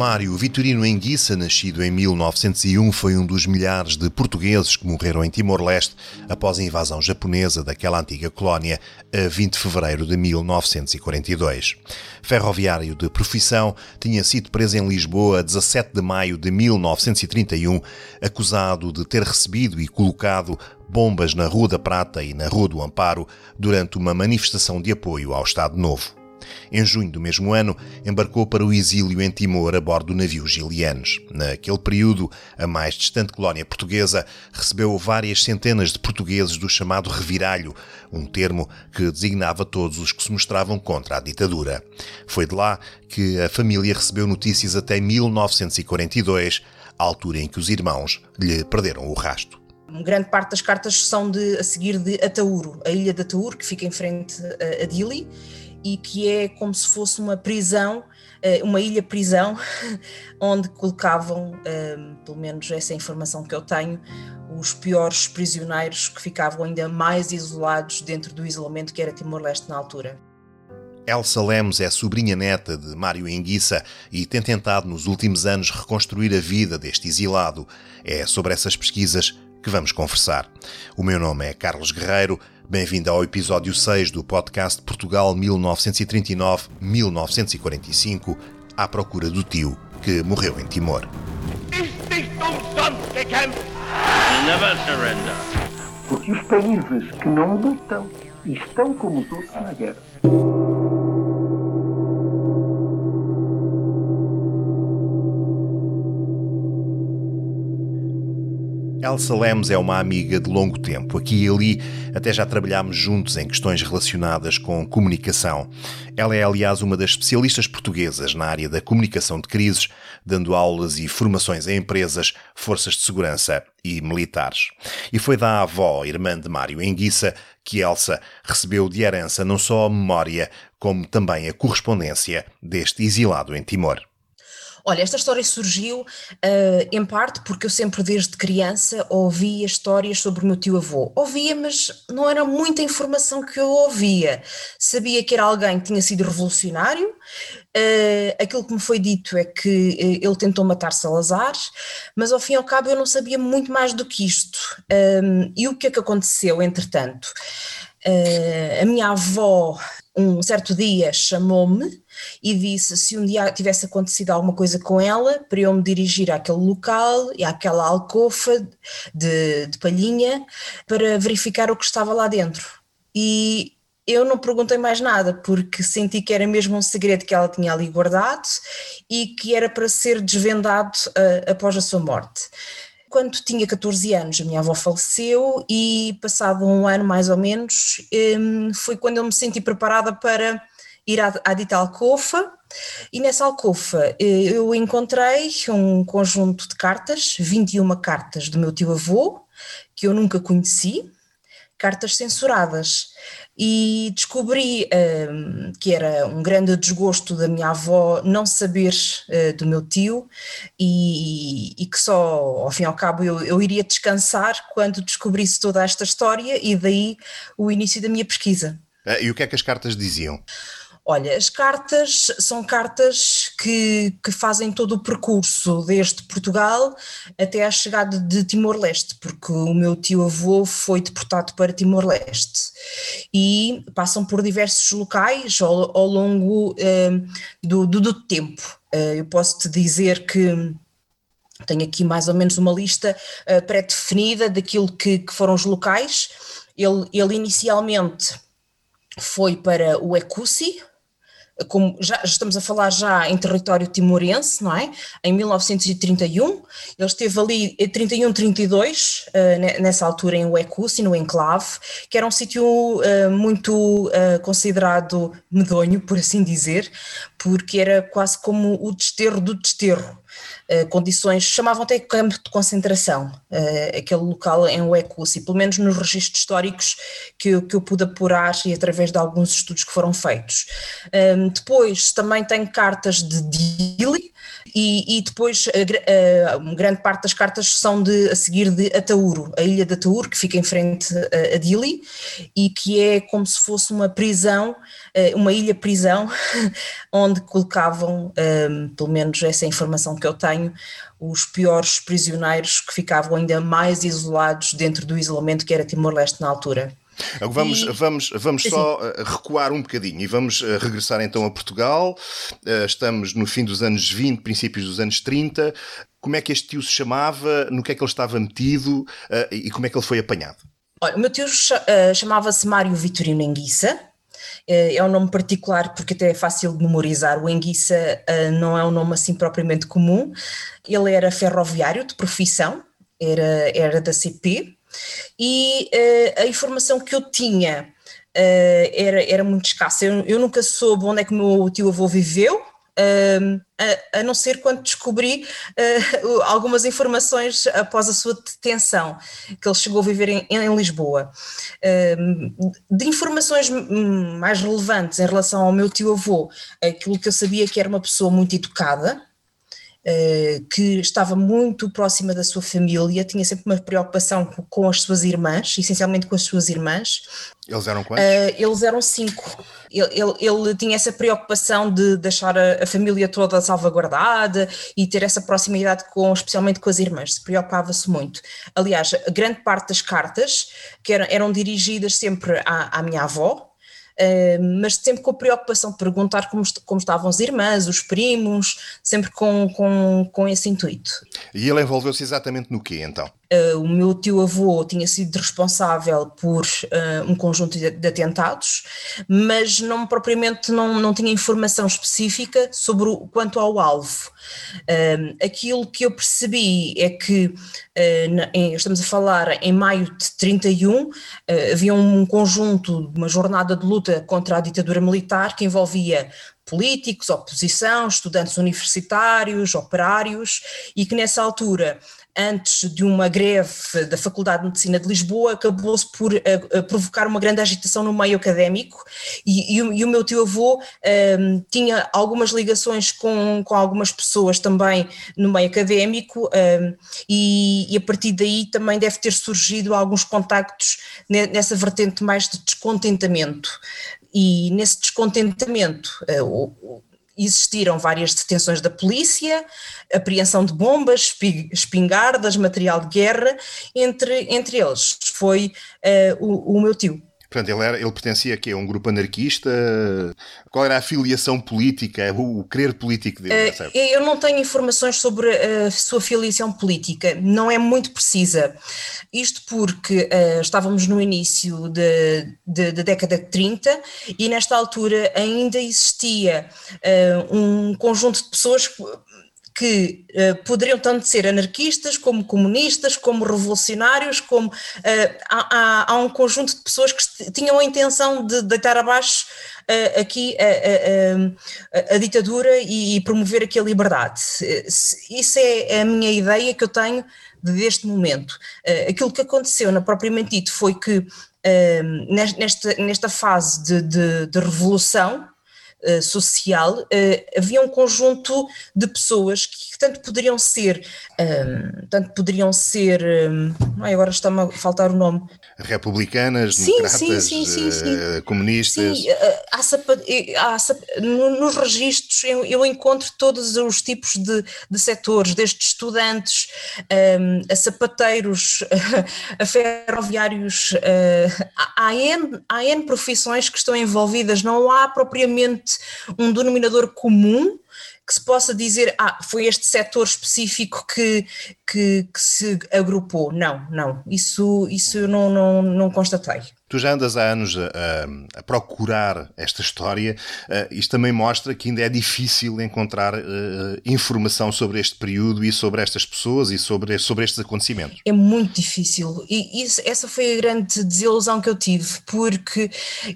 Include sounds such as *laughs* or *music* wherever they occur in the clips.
Mário Vitorino Enguiça, nascido em 1901, foi um dos milhares de portugueses que morreram em Timor-Leste após a invasão japonesa daquela antiga colónia a 20 de fevereiro de 1942. Ferroviário de profissão, tinha sido preso em Lisboa a 17 de maio de 1931, acusado de ter recebido e colocado bombas na Rua da Prata e na Rua do Amparo durante uma manifestação de apoio ao Estado Novo. Em junho do mesmo ano, embarcou para o exílio em Timor a bordo do navio Gilianos. Naquele período, a mais distante colónia portuguesa recebeu várias centenas de portugueses do chamado reviralho, um termo que designava todos os que se mostravam contra a ditadura. Foi de lá que a família recebeu notícias até 1942, a altura em que os irmãos lhe perderam o rasto. Grande parte das cartas são de, a seguir de Atauro, a ilha de Atauro, que fica em frente a Dili, e que é como se fosse uma prisão, eh, uma ilha prisão, *laughs* onde colocavam, ehm, pelo menos essa é informação que eu tenho, os piores prisioneiros que ficavam ainda mais isolados dentro do isolamento que era Timor-Leste na altura. Elsa Lemos é sobrinha neta de Mário Enguiça e tem tentado nos últimos anos reconstruir a vida deste exilado. É sobre essas pesquisas que vamos conversar. O meu nome é Carlos Guerreiro. Bem-vindo ao episódio 6 do podcast Portugal 1939-1945 à procura do tio que morreu em Timor. Porque os países que não lutam estão como os outros na guerra. Elsa Lemos é uma amiga de longo tempo. Aqui e ali até já trabalhámos juntos em questões relacionadas com comunicação. Ela é, aliás, uma das especialistas portuguesas na área da comunicação de crises, dando aulas e formações a empresas, forças de segurança e militares. E foi da avó, irmã de Mário Enguiça, que Elsa recebeu de herança não só a memória, como também a correspondência deste exilado em Timor. Olha, esta história surgiu uh, em parte porque eu sempre desde criança ouvia histórias sobre o meu tio avô. Ouvia, mas não era muita informação que eu ouvia. Sabia que era alguém que tinha sido revolucionário, uh, aquilo que me foi dito é que uh, ele tentou matar Salazar, mas ao fim e ao cabo eu não sabia muito mais do que isto. Um, e o que é que aconteceu entretanto? a minha avó um certo dia chamou-me e disse se um dia tivesse acontecido alguma coisa com ela, para eu me dirigir àquele local e àquela alcofa de, de palhinha para verificar o que estava lá dentro. E eu não perguntei mais nada, porque senti que era mesmo um segredo que ela tinha ali guardado e que era para ser desvendado uh, após a sua morte. Quando tinha 14 anos, a minha avó faleceu e, passado um ano mais ou menos, um, foi quando eu me senti preparada para ir à, à dita alcofa. E nessa alcofa eh, eu encontrei um conjunto de cartas, 21 cartas do meu tio avô, que eu nunca conheci, cartas censuradas e descobri um, que era um grande desgosto da minha avó não saber uh, do meu tio e, e, que só, ao fim e ao cabo, eu, eu iria descansar quando descobrisse toda esta história e daí o início da minha pesquisa. Eh, e o que é que as cartas diziam? Olha, as cartas são cartas que, que fazem todo o percurso desde Portugal até à chegada de Timor-Leste, porque o meu tio-avô foi deportado para Timor-Leste e passam por diversos locais ao, ao longo uh, do, do, tempo. Uh, eu posso te dizer que tenho aqui mais ou menos uma lista uh, pré-definida daquilo que, que, foram os locais. Ele, ele inicialmente foi para o Ecusi, como já estamos a falar já em território timorense, não é? Em 1931, ele esteve ali em 31, 32, uh, nessa altura em Uecussi, no enclave, que era um sítio uh, muito uh, considerado medonho, por assim dizer, porque era quase como o desterro do desterro. Uh, condições, chamavam até campo de concentração, uh, aquele local em Uecussi, pelo menos nos registros históricos que eu, que eu pude apurar e através de alguns estudos que foram feitos. Um, depois também tenho cartas de Dili, e, e depois a, a, uma grande parte das cartas são de, a seguir de Atauro, a ilha de Atauro, que fica em frente a, a Dili e que é como se fosse uma prisão, eh, uma ilha-prisão, *laughs* onde colocavam, um, pelo menos essa é informação que eu tenho, os piores prisioneiros que ficavam ainda mais isolados dentro do isolamento que era Timor-Leste na altura. Vamos, e... vamos, vamos só eh, recuar um bocadinho e vamos eh, regressar então a Portugal. Eh, estamos no fim dos anos 20, princípios dos anos 30. Como é que este tio se chamava? No que é que ele estava metido e como é que ele foi apanhado? Olha, o meu tio chamava-se Mário Vitorino Enguiça. É um nome particular porque até é fácil de memorizar. O Enguiça não é um nome assim propriamente comum. Ele era ferroviário de profissão, era, era da CP, e uh, a informação que eu tinha uh, era, era muito escassa. Eu, eu, nunca soube onde é que o meu tio avô viveu, uh, a, a, não ser quando descobri uh, algumas informações após a sua detenção, que ele chegou a viver em, em Lisboa. de informações mais relevantes em relação ao meu tio avô, aquilo que eu sabia que era uma pessoa muito educada, eh, que estava muito próxima da sua família, tinha sempre uma preocupação com as suas irmãs, essencialmente com as suas irmãs. Eles eram quantos? Uh, eles eram cinco. Ele, ele, ele, tinha essa preocupação de deixar a, a, família toda salvaguardada e ter essa proximidade com, especialmente com as irmãs, se preocupava-se muito. Aliás, grande parte das cartas que eram, eram dirigidas sempre à, à minha avó, mas sempre com a preocupação de perguntar como, como estavam as irmãs, os primos, sempre com, com, com esse intuito. E ele envolveu-se exatamente no quê então? Uh, o meu tio-avô tinha sido responsável por uh, um conjunto de, atentados, mas não propriamente não, não tinha informação específica sobre o, quanto ao alvo. Aquilo que eu percebi é que, em, estamos a falar em maio de 31, havia um conjunto, uma jornada de luta contra a ditadura militar que envolvia políticos, oposição, estudantes universitários, operários, e que nessa altura antes de uma greve da Faculdade de Medicina de Lisboa, acabou-se por uh, provocar uma grande agitação no meio académico e, e, o, e o, meu tio-avô uh, tinha algumas ligações com, com algumas pessoas também no meio académico uh, e, e, a partir daí também deve ter surgido alguns contactos nessa vertente mais de descontentamento. E nesse descontentamento, existiram várias detenções da polícia, apreensão de bombas, espingardas, material de guerra, entre, entre eles foi uh, o, o meu tio. Portanto, ele, era, ele pertencia aqui a um grupo anarquista? Qual era a filiação política, o, o querer político dele? Uh, eu não tenho informações sobre a sua filiação política, não é muito precisa. Isto porque uh, estávamos no início da década de 30 e nesta altura ainda existia uh, um conjunto de pessoas que uh, poderiam tanto ser anarquistas, como comunistas, como revolucionários, como uh, há, há, um conjunto de pessoas que tinham a intenção de deitar abaixo uh, aqui a, a, a, ditadura e, e, promover aqui a liberdade. Isso é a minha ideia que eu tenho deste momento. aquilo que aconteceu na propriamente dito foi que nesta, nesta fase de, de, de revolução, uh, social, uh, havia um conjunto de pessoas que tanto poderiam ser, um, ehm, tanto poderiam ser, um, ai, agora está-me a faltar o nome. Republicanas, sim, democratas, sim, sim, sim, uh, comunistas. Sim, há, há, há, nos registros eu, eu, encontro todos os tipos de, de setores, desde estudantes um, ehm, a sapateiros, *laughs* a ferroviários, há, há, N, há N profissões que estão envolvidas, não há propriamente um denominador comum que se possa dizer, ah, foi este setor específico que, que, que, se agrupou. Não, não, isso, isso eu não, não, não constatei. Tu já andas há anos a, a, procurar esta história. Uh, isto também mostra que ainda é difícil encontrar uh, informação sobre este período e sobre estas pessoas e sobre, sobre estes acontecimentos. É muito difícil. E isso, essa foi a grande desilusão que eu tive, porque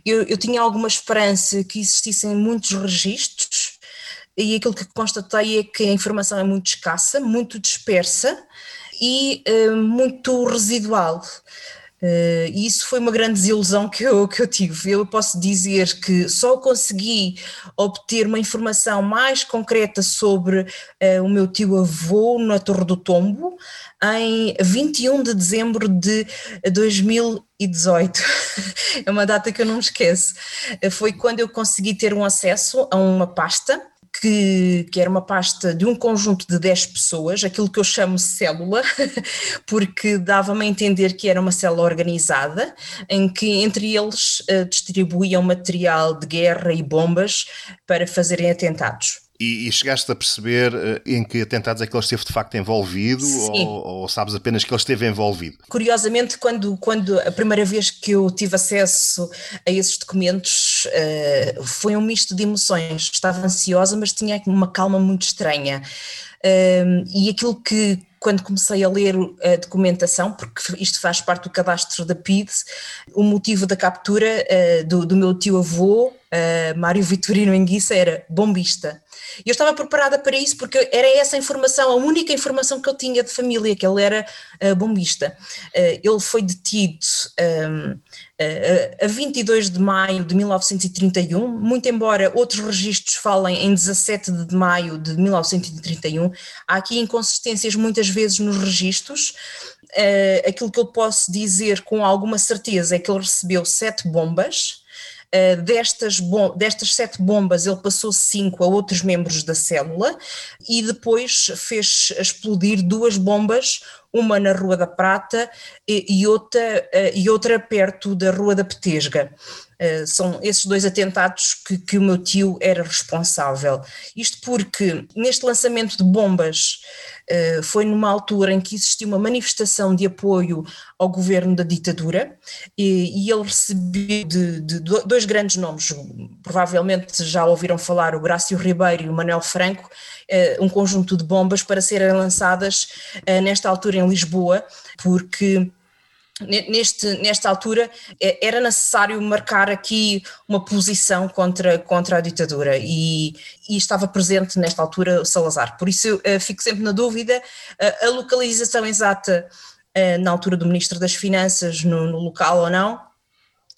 eu, eu tinha alguma esperança que existissem muitos registros e aquilo que constatei é que a informação é muito escassa, muito dispersa e uh, muito residual. Uh, e isso foi uma grande desilusão que eu, que eu tive. Eu posso dizer que só consegui obter uma informação mais concreta sobre uh, o meu tio-avô na Torre do Tombo em 21 de dezembro de 2018. *laughs* é uma data que eu não me esqueço. Foi quando eu consegui ter um acesso a uma pasta que, que, era uma pasta de um conjunto de 10 pessoas, aquilo que eu chamo célula, *laughs* porque dava-me a entender que era uma célula organizada, em que entre eles uh, distribuíam material de guerra e bombas para fazerem atentados. E, e, chegaste a perceber uh, em que atentados é que ele esteve de facto envolvido ou, ou, sabes apenas que ele esteve envolvido? Curiosamente, quando, quando a primeira vez que eu tive acesso a esses documentos uh, foi um misto de emoções. Estava ansiosa, mas tinha uma calma muito estranha. Uh, e aquilo que, quando comecei a ler a documentação, porque isto faz parte do cadastro da PID, o motivo da captura uh, do, do, meu tio-avô, uh, Mário Vitorino Enguiça, era bombista. E eu estava preparada para isso porque era essa informação, a única informação que eu tinha de família, que ele era uh, bombista. Uh, ele foi detido um, uh, a 22 de maio de 1931, muito embora outros registros falem em 17 de maio de 1931, há aqui inconsistências muitas vezes nos registros. Aquilo que eu posso dizer com alguma certeza é que ele recebeu sete bombas, Uh, destas, destas sete bombas, ele passou cinco a outros membros da célula e depois fez explodir duas bombas, uma na Rua da Prata e, e outra, uh, e outra perto da Rua da Petesga. Uh, são esses dois atentados que, que, o meu tio era responsável. Isto porque neste lançamento de bombas uh, foi numa altura em que existiu uma manifestação de apoio ao governo da ditadura e, e ele recebeu de, de, dois grandes nomes, provavelmente já ouviram falar o Grácio Ribeiro e o Manuel Franco, uh, um conjunto de bombas para serem lançadas nesta altura em Lisboa, porque neste, nesta altura é, era necessário marcar aqui uma posição contra, contra a ditadura e, e estava presente nesta altura Salazar. Por isso uh, fico sempre na dúvida uh, a localização exata na altura do Ministro das Finanças no, no local ou não,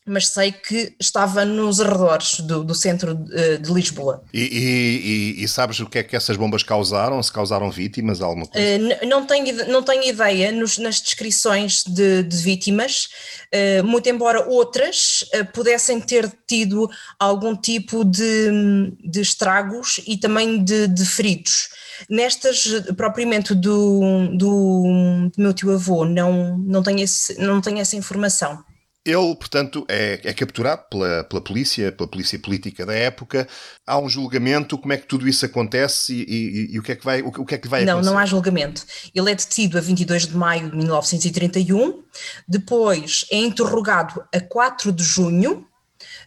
mas sei que estava nos arredores do, do centro de, de Lisboa. E, e, e, sabes o que é que essas bombas causaram? Se causaram vítimas, alguma coisa? Uh, não, tenho, não tenho ideia nos, nas descrições de, de vítimas, uh, muito embora outras uh, pudessem ter tido algum tipo de, de estragos e também de, de feridos. Nestas, propriamente do, do, do meu tio-avô, não, não, tenho esse, não tenho essa informação. Ele, portanto, é, é, capturado pela, pela polícia, pela polícia política da época. Há um julgamento. Como é que tudo isso acontece e, e, e o que é que vai, o, o que é que vai não, acontecer? Não, não há julgamento. Ele é detido a 22 de maio de 1931. Depois é interrogado a 4 de junho,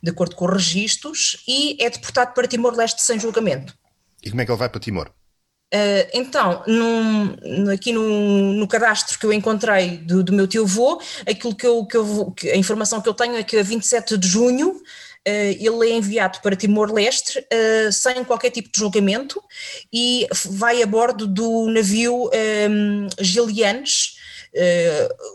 de acordo com os registros, e é deportado para Timor-Leste sem julgamento. E como é que ele vai para Timor? Uh, então, num, aqui no, no, cadastro que eu encontrei do, do meu tio-avô, aquilo que eu, que eu, a informação que eu tenho é que a 27 de junho uh, ele é enviado para Timor-Leste uh, sem qualquer tipo de julgamento e vai a bordo do navio um, Gilianes,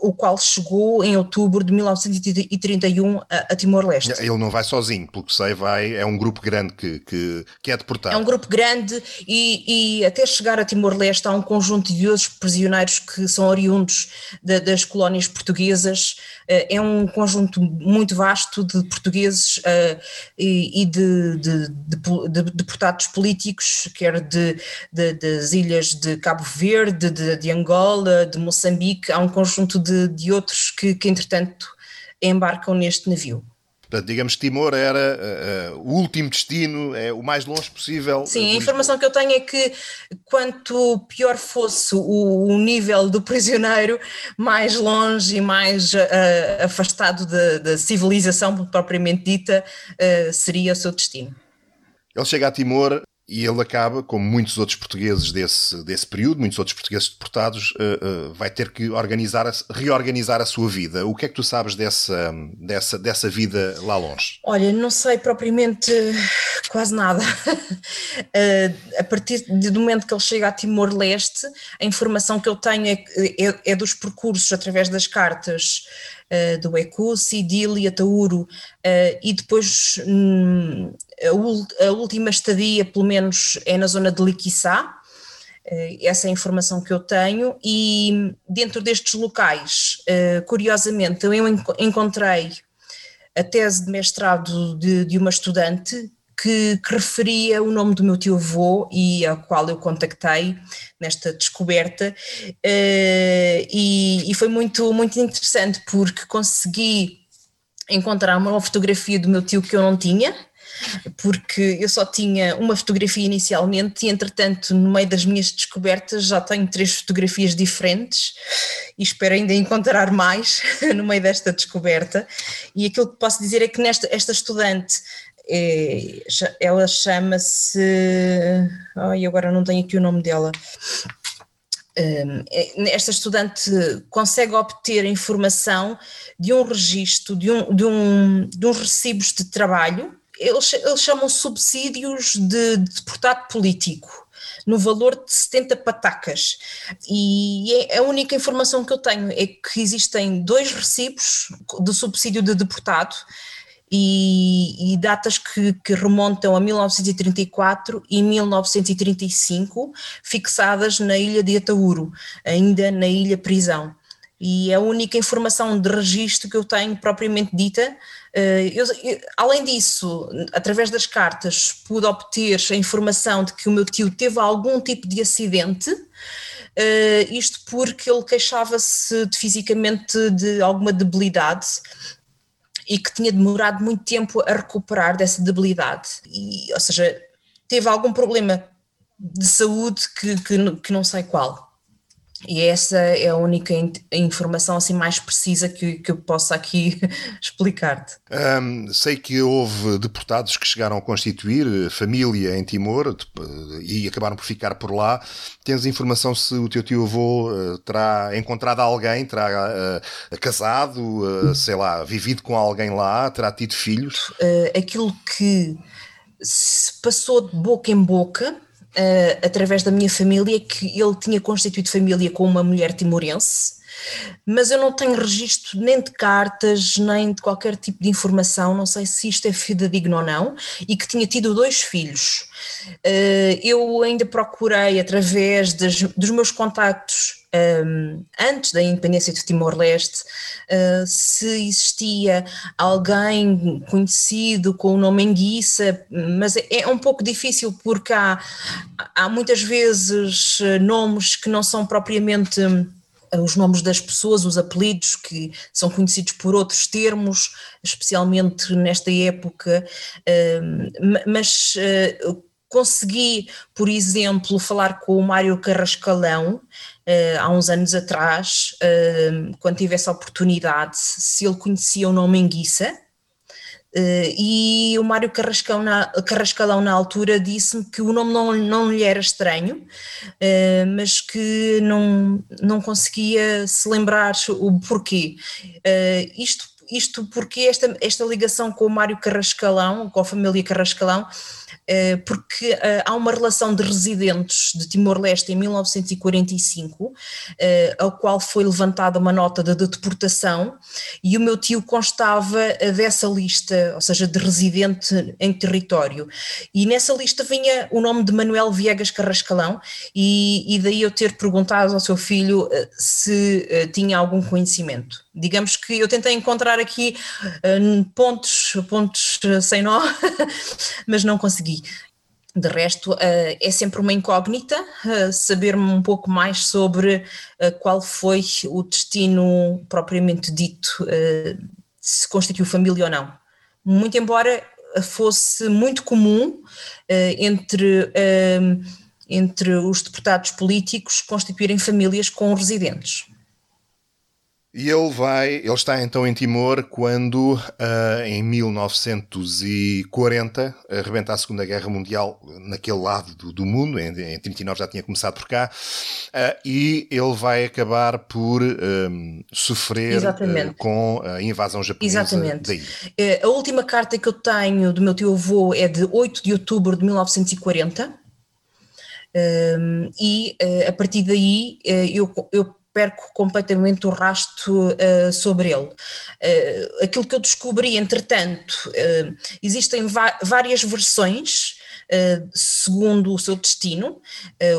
o qual chegou em outubro de 1931 a, a Timor-Leste. Ele não vai sozinho, pelo que sei, vai, é um grupo grande que, que, que é deportado. É um grupo grande e, e até chegar a Timor-Leste há um conjunto de outros prisioneiros que são oriundos de, das colónias portuguesas, uh, é um conjunto muito vasto de portugueses uh, e, e de, de, de, deportados políticos, quer de, das ilhas de Cabo Verde, de, de Angola, de Moçambique, que há um conjunto de, de outros que, que, entretanto, embarcam neste navio. Portanto, digamos que Timor era uh, o último destino, é o mais longe possível. Sim, a informação que eu tenho é que quanto pior fosse o, o nível do prisioneiro, mais longe e mais uh, afastado da, civilização propriamente dita uh, seria o seu destino. Ele chega a Timor e ele acaba, como muitos outros portugueses desse, desse período, muitos outros portugueses deportados, uh, uh, vai ter que organizar, reorganizar a sua vida. O que é que tu sabes dessa, dessa, dessa vida lá longe? Olha, não sei propriamente quase nada. uh, *laughs* a partir do momento que ele chega a Timor-Leste, a informação que eu tenho é, é, é dos percursos através das cartas uh, do Ecussi, Dili, Atauro, uh, e depois um, a, a, última estadia, pelo menos, é na zona de Liquiçá, essa é a informação que eu tenho, e dentro destes locais, curiosamente, eu encontrei a tese de mestrado de, de uma estudante que, que, referia o nome do meu tio-avô e ao qual eu contactei nesta descoberta. Uh, e, e, foi muito, muito interessante porque consegui encontrar uma fotografia do meu tio que eu não tinha, porque eu só tinha uma fotografia inicialmente e entretanto no meio das minhas descobertas já tenho três fotografias diferentes e espero ainda encontrar mais *laughs* no meio desta descoberta. E aquilo que posso dizer é que nesta esta estudante é, ela chama-se. Ai, agora não tenho aqui o nome dela. Hum, é, esta estudante consegue obter informação de um registro, de, um, de, um, de uns recibos de trabalho, eles, eles chamam subsídios de, de deputado político, no valor de 70 patacas. E é, a única informação que eu tenho é que existem dois recibos de subsídio de deputado e, e datas que, que, remontam a 1934 e 1935, fixadas na ilha de Atauro, ainda na ilha prisão. E é a única informação de registro que eu tenho propriamente dita. Eh, eu, eu, além disso, através das cartas, pude obter a informação de que o meu tio teve algum tipo de acidente, Uh, isto porque ele queixava-se de, fisicamente de alguma debilidade e que tinha demorado muito tempo a recuperar dessa debilidade. E, ou seja, teve algum problema de saúde que, que, que não sei qual. E essa é a única informação assim mais precisa que, que eu possa aqui *laughs* explicar-te. Um, sei que houve deportados que chegaram a constituir família em Timor e acabaram por ficar por lá. Tens informação se o teu tio-avô uh, terá encontrado alguém, terá uh, casado, uh, sei lá, vivido com alguém lá, terá tido filhos? aquilo que se passou de boca em boca uh, através da minha família, que ele tinha constituído família com uma mulher timorense, mas eu não tenho registro nem de cartas, nem de qualquer tipo de informação, não sei se isto é fidedigno ou não, e que tinha tido dois filhos. Uh, eu ainda procurei, através das, dos meus contactos um, antes da independência de Timor-Leste, uh, se existia alguém conhecido com o nome Enguiça, mas é, é um pouco difícil porque há, há muitas vezes uh, nomes que não são propriamente uh, os nomes das pessoas, os apelidos que são conhecidos por outros termos, especialmente nesta época, mas consegui, por exemplo, falar com o Mário Carrascalão, uh, há uns anos atrás, uh, quando tive essa oportunidade, se ele conhecia o nome Enguiça, Uh, e o Mário Carrascão na, Carrascalão na altura disse-me que o nome não, não lhe era estranho, mas que não, não conseguia se lembrar o porquê. Isto, isto porque esta, esta ligação com o Mário Carrascalão, com a família Carrascalão, eh, porque eh, há uma relação de residentes de Timor-Leste em 1945, eh, ao qual foi levantada uma nota de deportação, e o meu tio constava dessa lista, ou seja, de residente em território. E nessa lista vinha o nome de Manuel Viegas Carrascalão, e, e daí eu ter perguntado ao seu filho se tinha algum conhecimento. Digamos que eu tentei encontrar aqui pontos, pontos sem nó, *laughs* mas não consegui. De resto, uh, é sempre uma incógnita uh, saber um pouco mais sobre uh, qual foi o destino propriamente dito, se constituiu família ou não. Muito embora fosse muito comum entre, entre os deputados políticos constituírem famílias com residentes. E ele vai, ele está então em Timor quando, uh, em 1940, arrebenta a Segunda Guerra Mundial naquele lado do, do mundo, em, em 39 já tinha começado por cá, uh, e ele vai acabar por um, sofrer uh, com a invasão japonesa Exatamente. Daí. A última carta que eu tenho do meu tio-avô é de 8 de outubro de 1940, um, e a partir daí eu, eu perco completamente o rasto uh, sobre ele. Uh, aquilo que eu descobri, entretanto, uh, existem várias versões. segundo o seu destino.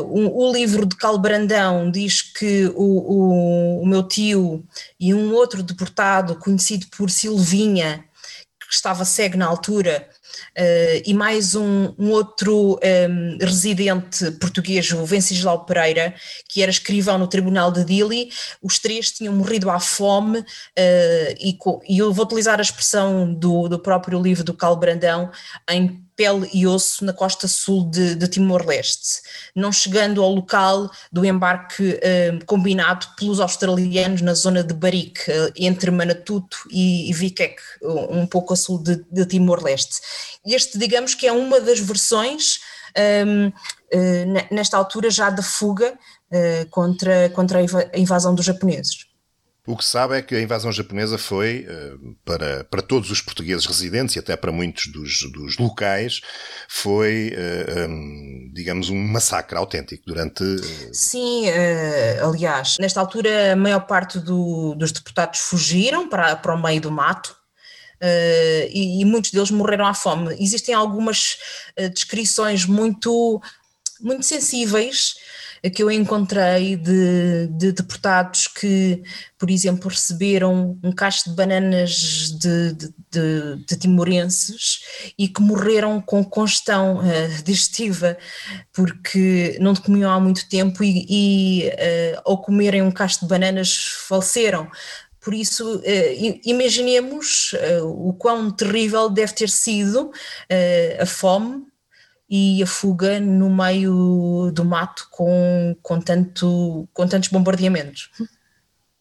O, o, livro de Calbrandão diz que o, o, o meu tio e um outro deportado, conhecido por Silvinha, que estava cego na altura, Uh, e mais um, um outro um, ehm, residente português, o Venceslau Pereira, que era escrivão no Tribunal de Dili, os três tinham morrido à fome, uh, e, e, eu vou utilizar a expressão do, do próprio livro do Cal Brandão, em pele e osso na costa sul de, de Timor-Leste, não chegando ao local do embarque eh, combinado pelos australianos na zona de Barique, eh, entre Manatuto e, e Vikek, um pouco a sul de, de Timor-Leste. Este, digamos que é uma das versões, um, ehm, eh, nesta altura já da fuga contra, contra a invasão dos japoneses. O que se sabe é que a invasão japonesa foi, eh, para, para todos os portugueses residentes e até para muitos dos, dos locais, foi, eh, hum, digamos, um massacre autêntico durante. Eh, Sim, aliás, nesta altura a maior parte do, dos deputados fugiram para, para o meio do mato. e, e muitos deles morreram à fome. Existem algumas descrições muito, muito sensíveis que eu encontrei de, de deportados que, por exemplo, receberam um cacho de bananas de, de, de, timorenses e que morreram com congestão uh, *laughs* digestiva porque não comiam há muito tempo e, e uh, ao comerem um cacho de bananas faleceram. Por isso, imaginemos o quão terrível deve ter sido a fome e a fuga no meio do mato com, com, tanto, com tantos bombardeamentos.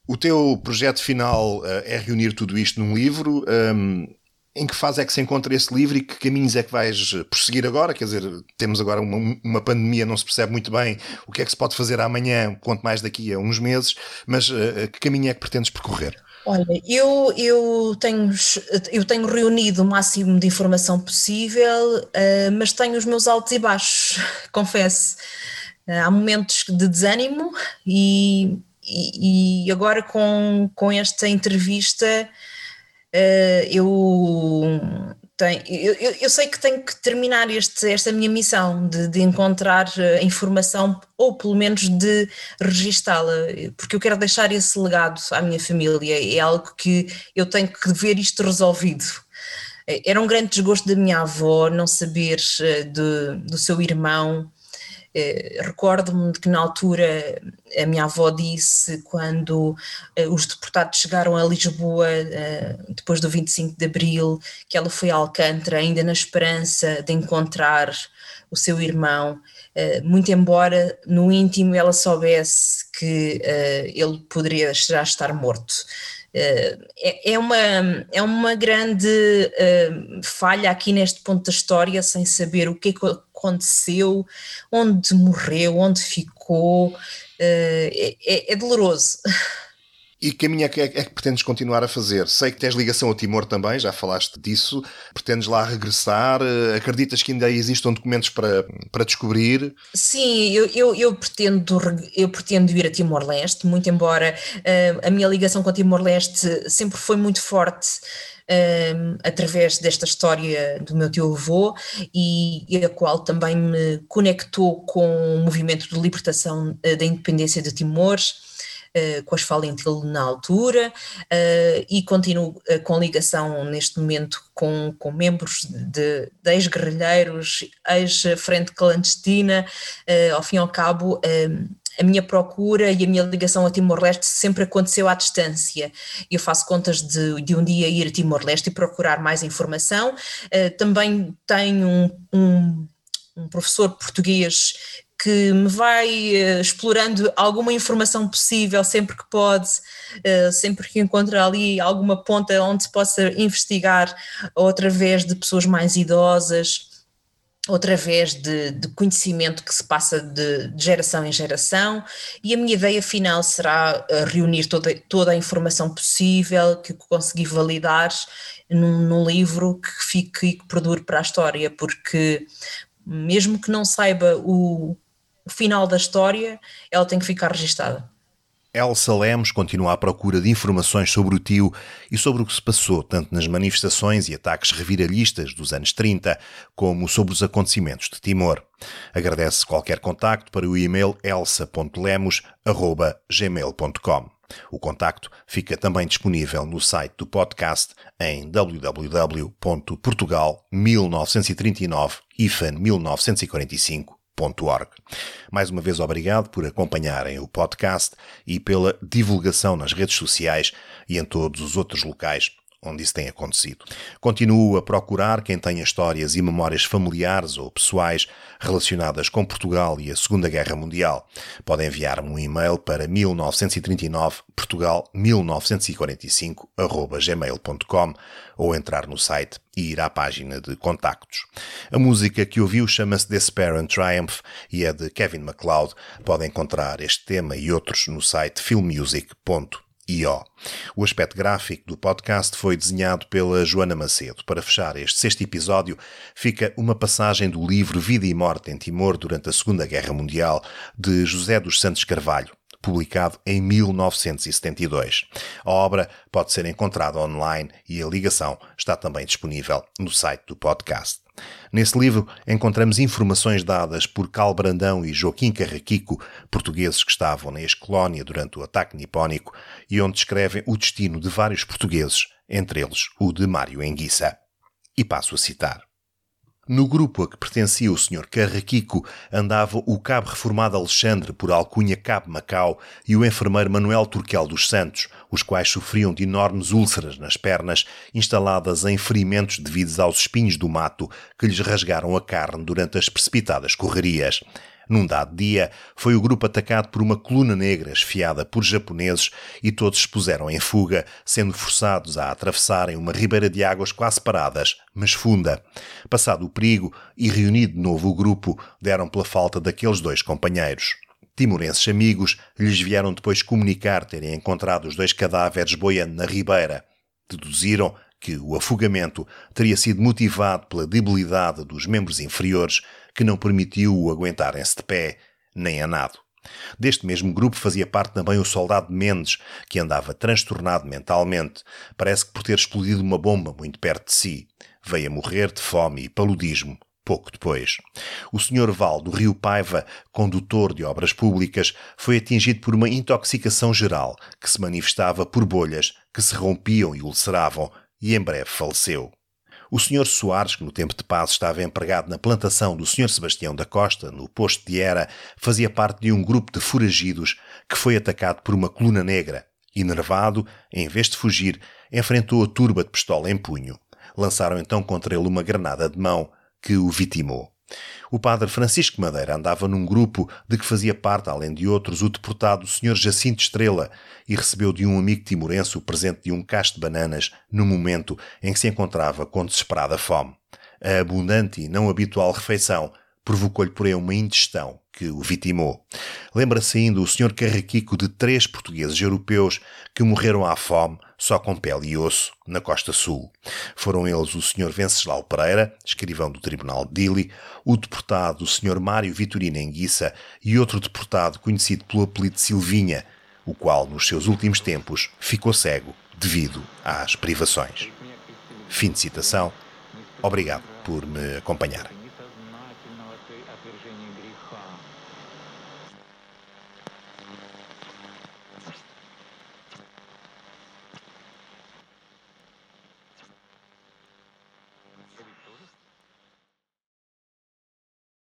O teu projeto final uh, é reunir tudo isto num livro. Um, em que fase é que se encontra esse livro e que caminhos é que vais prosseguir agora? Quer dizer, temos agora uma, uma pandemia, não se percebe muito bem o que é que se pode fazer amanhã, quanto mais daqui a uns meses, mas uh, que caminho é que pretendes percorrer? Olha, eu, eu, tenho, eu tenho reunido o máximo de informação possível, uh, mas tenho os meus altos e baixos, *laughs* confesso. Uh, há momentos de desânimo e, e, e, agora com, com esta entrevista uh, eu tem, eu, eu, sei que tenho que terminar este, esta minha missão de, de encontrar eh, informação ou pelo menos de registá-la, porque eu quero deixar esse legado à minha família, é algo que eu tenho que ver isto resolvido. Era um grande desgosto da minha avó não saber eh, de, do seu irmão, eh, recordo-me de que na altura a minha avó disse quando eh, os deportados chegaram a Lisboa eh, depois do 25 de Abril que ela foi a Alcântara ainda na esperança de encontrar o seu irmão, muito embora no íntimo ela soubesse que ele poderia já estar morto. É, é uma, é uma grande falha aqui neste ponto da história, sem saber o que é aconteceu, onde morreu, onde ficou, uh, é, é, é, doloroso. *laughs* E que caminho é que, é que pretendes continuar a fazer? Sei que tens ligação ao Timor também, já falaste disso. Pretendes lá regressar? Eh, acreditas que ainda existam documentos para, para descobrir? Sim, eu, eu, eu pretendo, eu pretendo ir a Timor-Leste, muito embora uh, a minha ligação com Timor-Leste sempre foi muito forte um, através desta história do meu tio-avô e, e, a qual também me conectou com o movimento de libertação da independência de Timor. Uh, com as Falentil na altura uh, e continuo uh, com ligação neste momento com, com membros de, de ex-guerrilheiros, ex-frente clandestina, ao fim e ao cabo a minha procura e a minha ligação a Timor-Leste sempre aconteceu à distância. Eu faço contas de, de um dia ir a Timor-Leste e procurar mais informação. Também tenho um, um, um, professor português que me vai uh, explorando alguma informação possível sempre que pode, uh, sempre que encontra ali alguma ponta onde se possa investigar, ou através de pessoas mais idosas através de, de, conhecimento que se passa de, de, geração em geração, e a minha ideia final será eh, reunir toda, toda a informação possível que consegui validar num, num livro que fique e que perdure para a história, porque mesmo que não saiba o, o final da história, ela tem que ficar registada. Elsa Lemos continua à procura de informações sobre o tio e sobre o que se passou tanto nas manifestações e ataques reviralhistas dos anos 30, como sobre os acontecimentos de Timor. Agradece qualquer contacto para o e-mail elsa.lemos.gmail.com. O contacto fica também disponível no site do podcast em www.portugal1939-1945 mais uma vez, obrigado por acompanharem o podcast e pela divulgação nas redes sociais e em todos os outros locais onde isso tem acontecido. Continuo a procurar quem tenha histórias e memórias familiares ou pessoais relacionadas com Portugal e a Segunda Guerra Mundial. Podem enviar-me um e-mail para 1939 portugal 1945 gmail.com ou entrar no site e ir à página de contactos. A música que ouviu chama-se Despair and Triumph e é de Kevin MacLeod. Podem encontrar este tema e outros no site filmmusic.com IO. O aspecto gráfico do podcast foi desenhado pela Joana Macedo. Para fechar este sexto episódio, fica uma passagem do livro Vida e Morte em Timor durante a Segunda Guerra Mundial, de José dos Santos Carvalho publicado em 1972. A obra pode ser encontrada online e a ligação está também disponível no site do podcast. Nesse livro encontramos informações dadas por Cal Brandão e Joaquim Carraquico, portugueses que estavam na ex-colónia durante o ataque nipónico, e onde descrevem o destino de vários portugueses, entre eles o de Mário Enguissa. E passo a citar. No grupo a que pertencia o Sr. Carraquico andava o cabo reformado Alexandre, por alcunha Cabo Macau, e o enfermeiro Manuel Turquel dos Santos, os quais sofriam de enormes úlceras nas pernas, instaladas em ferimentos devidos aos espinhos do mato que lhes rasgaram a carne durante as precipitadas correrias. Num dado dia, foi o grupo atacado por uma coluna negra esfiada por japoneses e todos se puseram em fuga, sendo forçados a atravessarem uma ribeira de águas quase paradas, mas funda. Passado o perigo e reunido de novo o grupo, deram pela falta daqueles dois companheiros. Timorenses amigos lhes vieram depois comunicar terem encontrado os dois cadáveres boiando na ribeira. Deduziram que o afogamento teria sido motivado pela debilidade dos membros inferiores que não permitiu-o aguentarem-se de pé, nem a nado. Deste mesmo grupo fazia parte também o soldado Mendes, que andava transtornado mentalmente, parece que por ter explodido uma bomba muito perto de si. Veio a morrer de fome e paludismo, pouco depois. O Sr. Val do Rio Paiva, condutor de obras públicas, foi atingido por uma intoxicação geral, que se manifestava por bolhas que se rompiam e ulceravam, e em breve faleceu. O Sr. Soares, que no tempo de paz estava empregado na plantação do Sr. Sebastião da Costa, no posto de Era, fazia parte de um grupo de foragidos que foi atacado por uma coluna negra. Enervado, em vez de fugir, enfrentou a turba de pistola em punho. Lançaram então contra ele uma granada de mão que o vitimou. O padre Francisco Madeira andava num grupo de que fazia parte, além de outros, o deportado Sr. Jacinto Estrela e recebeu de um amigo timorense o presente de um cacho de bananas no momento em que se encontrava com desesperada fome. A abundante e não habitual refeição provocou-lhe, porém, uma indigestão que o vitimou. Lembra-se ainda o Sr. Carraquico de três portugueses europeus que morreram à fome, só com pele e osso, na costa sul. Foram eles o Sr. Venceslau Pereira, escrivão do Tribunal de Dili, o deportado o Sr. Mário Vitorino Enguissa e outro deportado conhecido pelo apelido Silvinha, o qual, nos seus últimos tempos, ficou cego devido às privações. Fim de citação. Obrigado por me acompanharem.